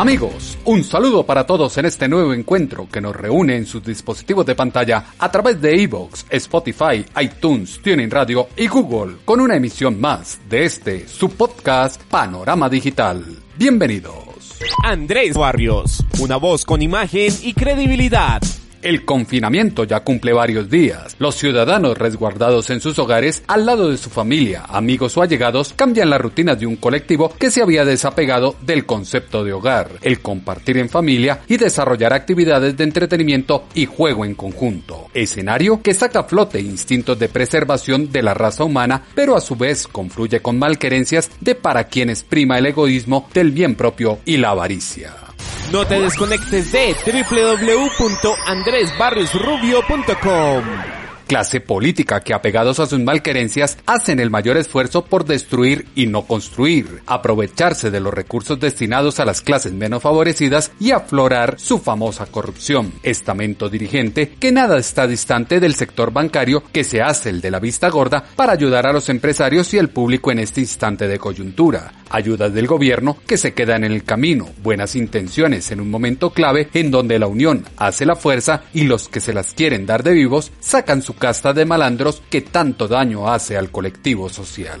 Amigos, un saludo para todos en este nuevo encuentro que nos reúne en sus dispositivos de pantalla a través de Evox, Spotify, iTunes, Tuning Radio y Google con una emisión más de este su podcast Panorama Digital. Bienvenidos. Andrés Barrios, una voz con imagen y credibilidad. El confinamiento ya cumple varios días. Los ciudadanos resguardados en sus hogares, al lado de su familia, amigos o allegados, cambian la rutina de un colectivo que se había desapegado del concepto de hogar, el compartir en familia y desarrollar actividades de entretenimiento y juego en conjunto. Escenario que saca a flote instintos de preservación de la raza humana, pero a su vez confluye con malquerencias de para quienes prima el egoísmo del bien propio y la avaricia. No te desconectes de www.andresbarriosrubio.com clase política que apegados a sus malquerencias hacen el mayor esfuerzo por destruir y no construir, aprovecharse de los recursos destinados a las clases menos favorecidas y aflorar su famosa corrupción. Estamento dirigente que nada está distante del sector bancario que se hace el de la vista gorda para ayudar a los empresarios y el público en este instante de coyuntura. Ayudas del gobierno que se quedan en el camino, buenas intenciones en un momento clave en donde la unión hace la fuerza y los que se las quieren dar de vivos sacan su casta de malandros que tanto daño hace al colectivo social.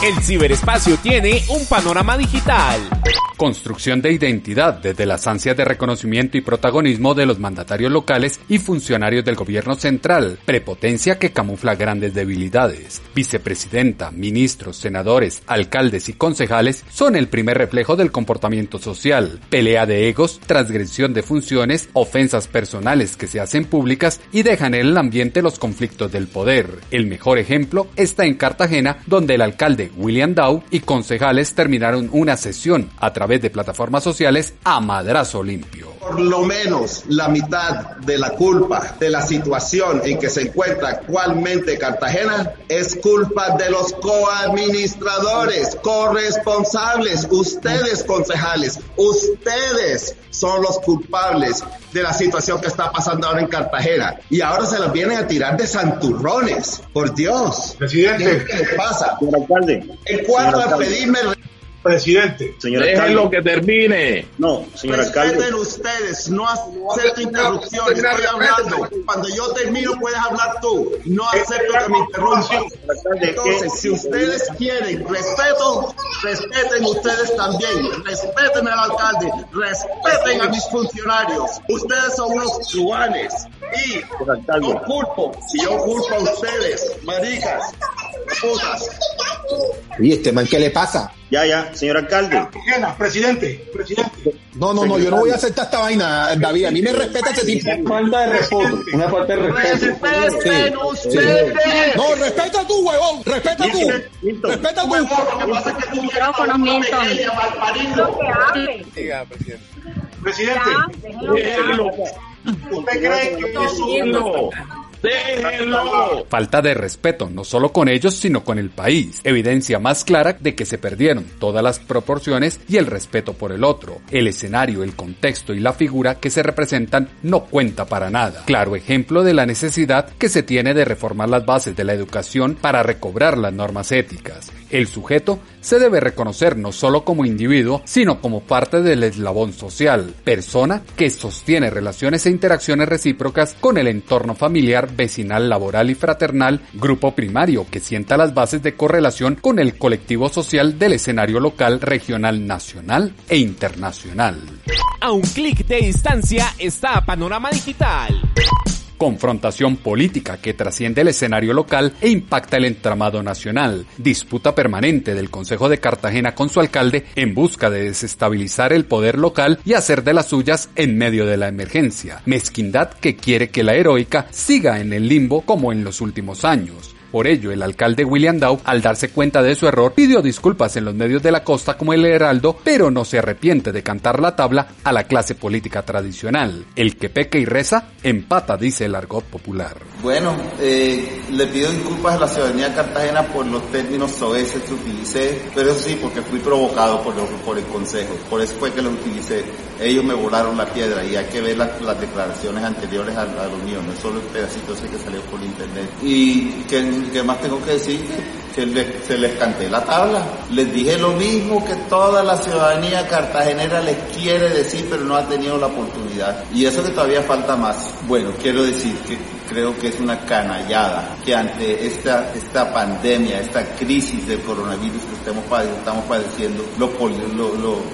El ciberespacio tiene un panorama digital. Construcción de identidad desde las ansias de reconocimiento y protagonismo de los mandatarios locales y funcionarios del gobierno central. Prepotencia que camufla grandes debilidades. Vicepresidenta, ministros, senadores, alcaldes y concejales son el primer reflejo del comportamiento social. Pelea de egos, transgresión de funciones, ofensas personales que se hacen públicas y dejan en el ambiente los conflictos del poder. El mejor ejemplo está en Cartagena, donde el alcalde William Dow y concejales terminaron una sesión a través de plataformas sociales a madrazo limpio. Por lo menos la mitad de la culpa de la situación en que se encuentra actualmente Cartagena es culpa de los coadministradores, corresponsables, ustedes concejales, ustedes son los culpables de la situación que está pasando ahora en Cartagena. Y ahora se los vienen a tirar de santurrones. Por Dios. Presidente. ¿Qué les pasa? Señor alcalde. En cuanto a pedirme Presidente. Señor Déjenlo que termine. No, señor alcalde. Respeten ustedes, no acepto interrupción, estoy hablando. Cuando yo termino puedes hablar tú, no acepto que me interrumpas. Entonces, si ustedes quieren respeto, respeten ustedes también, respeten al alcalde, respeten a mis funcionarios. Ustedes son unos cubanes y yo culpo, si yo culpo a ustedes, maricas, putas. ¿Y este man qué le pasa? Ya, ya, señor alcalde. Presidente, presidente. No, no, no, yo no voy a aceptar esta vaina, David. A mí me respeta ese tipo. Falta de respeto. Una falta de respeto. Respeten ustedes. No, respeta tú, huevón. Respeta tú. Respeta tú. Lo que pasa es que tú Micrófono, Milton. Presidente. Déjenlo. ¿Usted cree que es un Falta de respeto no solo con ellos sino con el país. Evidencia más clara de que se perdieron todas las proporciones y el respeto por el otro. El escenario, el contexto y la figura que se representan no cuenta para nada. Claro ejemplo de la necesidad que se tiene de reformar las bases de la educación para recobrar las normas éticas. El sujeto se debe reconocer no solo como individuo, sino como parte del eslabón social, persona que sostiene relaciones e interacciones recíprocas con el entorno familiar, vecinal, laboral y fraternal, grupo primario que sienta las bases de correlación con el colectivo social del escenario local, regional, nacional e internacional. A un clic de distancia está Panorama Digital. Confrontación política que trasciende el escenario local e impacta el entramado nacional, disputa permanente del Consejo de Cartagena con su alcalde en busca de desestabilizar el poder local y hacer de las suyas en medio de la emergencia, mezquindad que quiere que la heroica siga en el limbo como en los últimos años Por ello, el alcalde William Dow, al darse cuenta de su error, pidió disculpas en los medios de la costa como el Heraldo, pero no se arrepiente de cantar la tabla a la clase política tradicional. El que peca y reza, empata, dice el argot popular. Bueno, eh, le pido disculpas a la ciudadanía de Cartagena por los términos soeces que utilicé, pero eso sí, porque fui provocado por, por el Consejo, por eso fue que lo utilicé. Ellos me volaron la piedra y hay que ver las, las declaraciones anteriores a, la reunión, no solo el pedacito ese que salió por internet. Y que, más tengo que decir que se les canté la tabla. Les dije lo mismo que toda la ciudadanía cartagenera les quiere decir, pero no ha tenido la oportunidad. Y eso que todavía falta más. Bueno, quiero decir que creo que es una canallada que ante esta, esta pandemia, esta crisis del coronavirus que estamos, estamos padeciendo, los,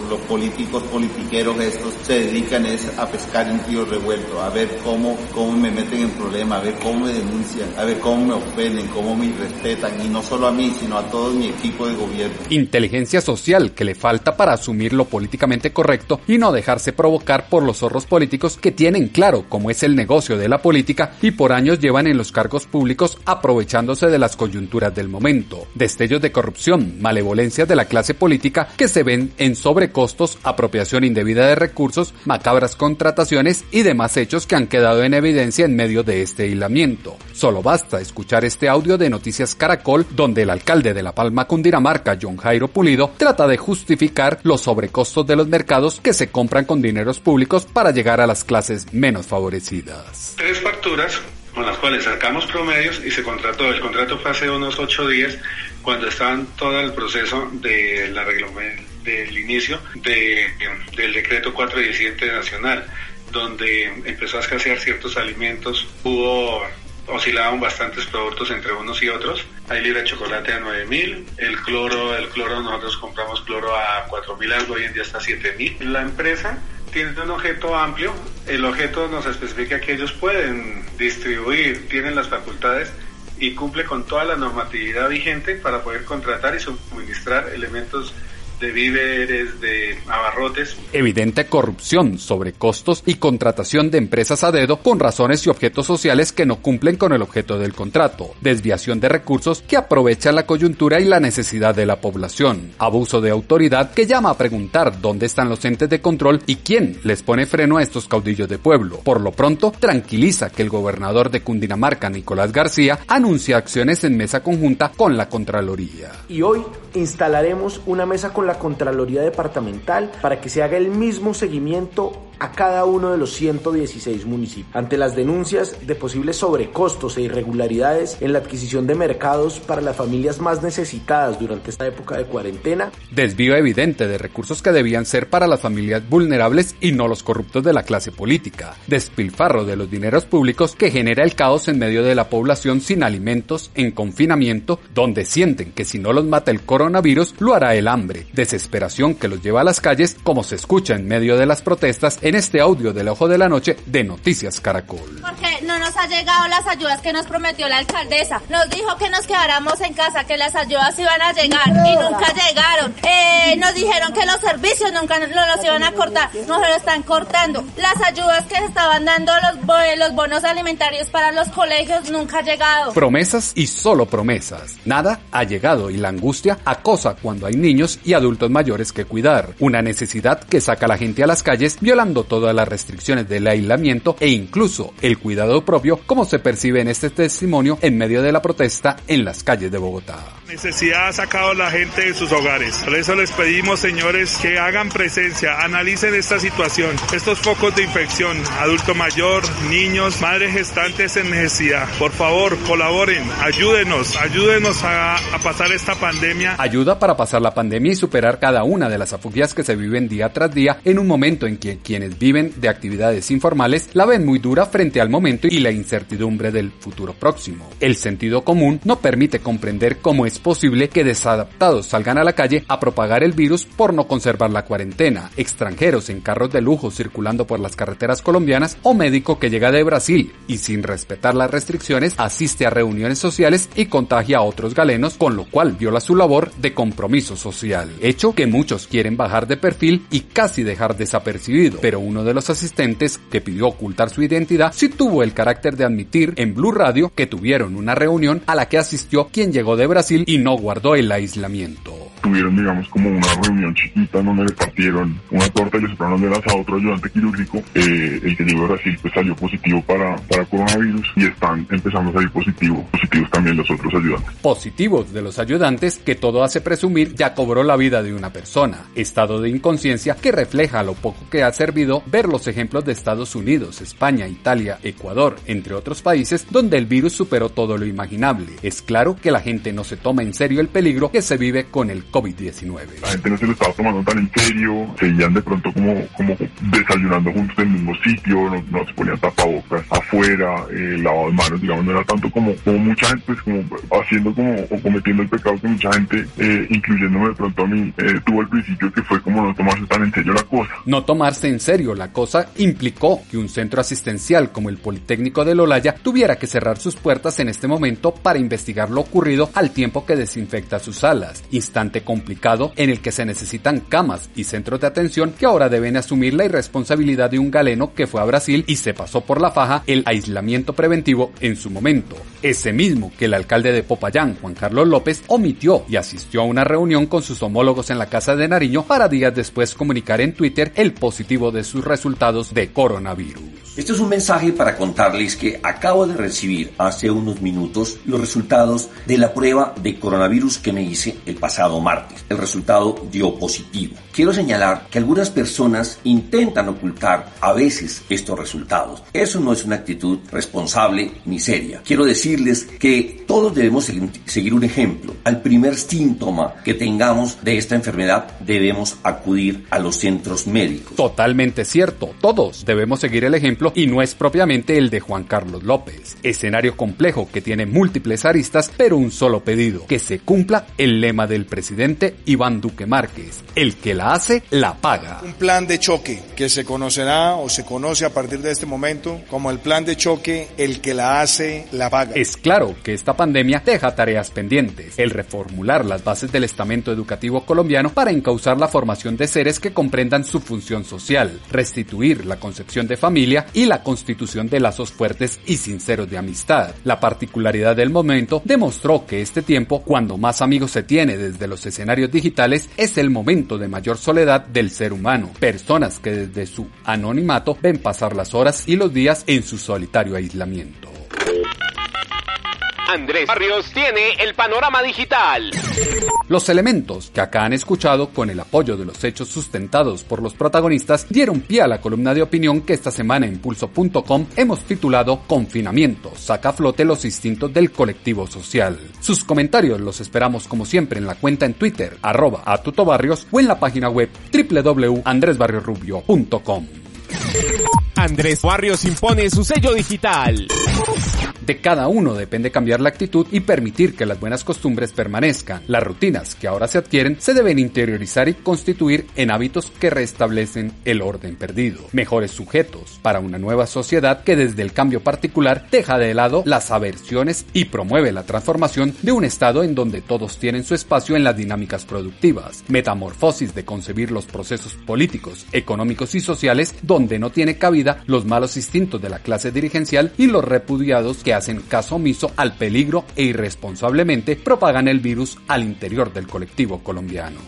los políticos politiqueros estos se dedican es a pescar en río revuelto, a ver cómo, cómo me meten en problemas, a ver cómo me denuncian, a ver cómo me ofenden, cómo me respetan, y no solo a mí, sino a todo mi equipo de gobierno. Inteligencia social que le falta para asumir lo políticamente correcto y no dejarse provocar por los zorros políticos que tienen claro cómo es el negocio de la política y por años llevan en los cargos públicos aprovechándose de las coyunturas del momento. Destellos de corrupción, malevolencias de la clase política que se ven en sobrecostos, apropiación indebida de recursos, macabras contrataciones y demás hechos que han quedado en evidencia en medio de este aislamiento. Solo basta escuchar este audio de Noticias Caracol donde el alcalde de La Palma Cundinamarca, John Jairo Pulido, trata de justificar los sobrecostos de los mercados que se compran con dineros públicos para llegar a las clases menos favorecidas. Tres facturas con las cuales sacamos promedios y se contrató. El contrato fue hace unos ocho días cuando estaban todo el proceso del inicio de, del decreto 417 nacional, donde empezó a escasear ciertos alimentos, hubo oscilaban bastantes productos entre unos y otros. Hay libra de chocolate a 9000, el cloro, el cloro nosotros compramos cloro a 4000 algo, hoy en día está a 7000. La empresa tiene un objeto amplio, el objeto nos especifica que ellos pueden distribuir, tienen las facultades y cumple con toda la normatividad vigente para poder contratar y suministrar elementos de víveres, de abarrotes. Evidente corrupción, sobre costos y contratación de empresas a dedo con razones y objetos sociales que no cumplen con el objeto del contrato. Desviación de recursos que aprovecha la coyuntura y la necesidad de la población. Abuso de autoridad que llama a preguntar dónde están los entes de control y quién les pone freno a estos caudillos de pueblo. Por lo pronto, tranquiliza que el gobernador de Cundinamarca, Nicolás García, anuncia acciones en mesa conjunta con la Contraloría. Y hoy instalaremos una mesa con la Contraloría Departamental para que se haga el mismo seguimiento a cada uno de los 116 municipios ante las denuncias de posibles sobrecostos e irregularidades en la adquisición de mercados para las familias más necesitadas durante esta época de cuarentena. Desvío evidente de recursos que debían ser para las familias vulnerables y no los corruptos de la clase política. Despilfarro de los dineros públicos que genera el caos en medio de la población sin alimentos, en confinamiento, donde sienten que si no los mata el coronavirus, lo hará el hambre desesperación que los lleva a las calles, como se escucha en medio de las protestas en este audio del Ojo de la Noche de Noticias Caracol. Porque no nos ha llegado las ayudas que nos prometió la alcaldesa. Nos dijo que nos quedáramos en casa, que las ayudas iban a llegar y nunca llegaron. Eh, nos dijeron que los servicios nunca nos los iban a cortar. Nos lo están cortando. Las ayudas que se estaban dando los, los bonos alimentarios para los colegios nunca han llegado. Promesas y solo promesas. Nada ha llegado y la angustia acosa cuando hay niños y adultos mayores que cuidar, una necesidad que saca a la gente a las calles violando todas las restricciones del aislamiento e incluso el cuidado propio como se percibe en este testimonio en medio de la protesta en las calles de Bogotá. Necesidad ha sacado a la gente de sus hogares. Por eso les pedimos, señores, que hagan presencia, analicen esta situación, estos focos de infección, adulto mayor, niños, madres gestantes en necesidad. Por favor, colaboren, ayúdenos, ayúdenos a, a pasar esta pandemia. Ayuda para pasar la pandemia y superar cada una de las afugias que se viven día tras día en un momento en que quienes viven de actividades informales la ven muy dura frente al momento y la incertidumbre del futuro próximo. El sentido común no permite comprender cómo es es posible que desadaptados salgan a la calle a propagar el virus por no conservar la cuarentena, extranjeros en carros de lujo circulando por las carreteras colombianas o médico que llega de Brasil y sin respetar las restricciones asiste a reuniones sociales y contagia a otros galenos, con lo cual viola su labor de compromiso social. Hecho que muchos quieren bajar de perfil y casi dejar desapercibido, pero uno de los asistentes que pidió ocultar su identidad sí tuvo el carácter de admitir en Blue Radio que tuvieron una reunión a la que asistió quien llegó de Brasil y no guardó el aislamiento tuvieron, digamos, como una reunión chiquita donde le partieron una torta y le soplaron de a otro ayudante quirúrgico. Eh, el que llegó a Brasil pues salió positivo para, para coronavirus y están empezando a salir positivos, positivos también los otros ayudantes. Positivos de los ayudantes que todo hace presumir ya cobró la vida de una persona. Estado de inconsciencia que refleja lo poco que ha servido ver los ejemplos de Estados Unidos, España, Italia, Ecuador, entre otros países donde el virus superó todo lo imaginable. Es claro que la gente no se toma en serio el peligro que se vive con el COVID-19. La gente no se lo estaba tomando tan en serio, seguían de pronto como, como desayunando juntos en el mismo sitio, no, se ponían tapabocas afuera, eh, lavado de manos, digamos, no era tanto como, como mucha gente, pues como haciendo como, o cometiendo el pecado que mucha gente, eh, incluyéndome de pronto a mí, eh, tuvo al principio que fue como no tomarse tan en serio la cosa. No tomarse en serio la cosa implicó que un centro asistencial como el Politécnico de Lolaya tuviera que cerrar sus puertas en este momento para investigar lo ocurrido al tiempo que desinfecta sus salas, instante complicado en el que se necesitan camas y centros de atención que ahora deben asumir la irresponsabilidad de un galeno que fue a Brasil y se pasó por la faja el aislamiento preventivo en su momento. Ese mismo que el alcalde de Popayán, Juan Carlos López, omitió y asistió a una reunión con sus homólogos en la Casa de Nariño para días después comunicar en Twitter el positivo de sus resultados de coronavirus. Este es un mensaje para contarles que acabo de recibir hace unos minutos los resultados de la prueba de coronavirus que me hice el pasado martes. El resultado dio positivo. Quiero señalar que algunas personas intentan ocultar a veces estos resultados. Eso no es una actitud responsable ni seria. Quiero decirles que todos debemos seguir un ejemplo. Al primer síntoma que tengamos de esta enfermedad debemos acudir a los centros médicos. Totalmente cierto. Todos debemos seguir el ejemplo y no es propiamente el de Juan Carlos López. Escenario complejo que tiene múltiples aristas, pero un solo pedido, que se cumpla el lema del presidente Iván Duque Márquez, el que la hace, la paga. Un plan de choque que se conocerá o se conoce a partir de este momento como el plan de choque, el que la hace, la paga. Es claro que esta pandemia deja tareas pendientes, el reformular las bases del estamento educativo colombiano para encauzar la formación de seres que comprendan su función social, restituir la concepción de familia y la constitución de lazos fuertes y sinceros de amistad. La particularidad del momento demostró que este tiempo, cuando más amigos se tiene desde los escenarios digitales, es el momento de mayor soledad del ser humano. Personas que desde su anonimato ven pasar las horas y los días en su solitario aislamiento. Andrés Barrios tiene el panorama digital. Los elementos que acá han escuchado con el apoyo de los hechos sustentados por los protagonistas dieron pie a la columna de opinión que esta semana en pulso.com hemos titulado Confinamiento, saca a flote los instintos del colectivo social. Sus comentarios los esperamos como siempre en la cuenta en Twitter, arroba a tutobarrios o en la página web www.andresbarriosrubio.com. Andrés Barrios impone su sello digital. De cada uno depende cambiar la actitud y permitir que las buenas costumbres permanezcan. Las rutinas que ahora se adquieren se deben interiorizar y constituir en hábitos que restablecen el orden perdido. Mejores sujetos para una nueva sociedad que desde el cambio particular deja de lado las aversiones y promueve la transformación de un estado en donde todos tienen su espacio en las dinámicas productivas. Metamorfosis de concebir los procesos políticos, económicos y sociales donde no tiene cabida los malos instintos de la clase dirigencial y los repudiados que hacen caso omiso al peligro e irresponsablemente propagan el virus al interior del colectivo colombiano.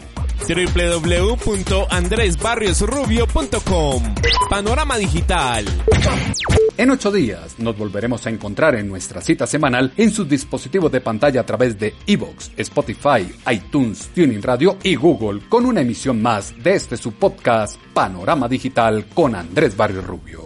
www.andresbarriosrubio.com Panorama Digital. En ocho días nos volveremos a encontrar en nuestra cita semanal en sus dispositivos de pantalla a través de Evox, Spotify, iTunes, Tuning Radio y Google con una emisión más de este su podcast Panorama Digital con Andrés Barrios Rubio.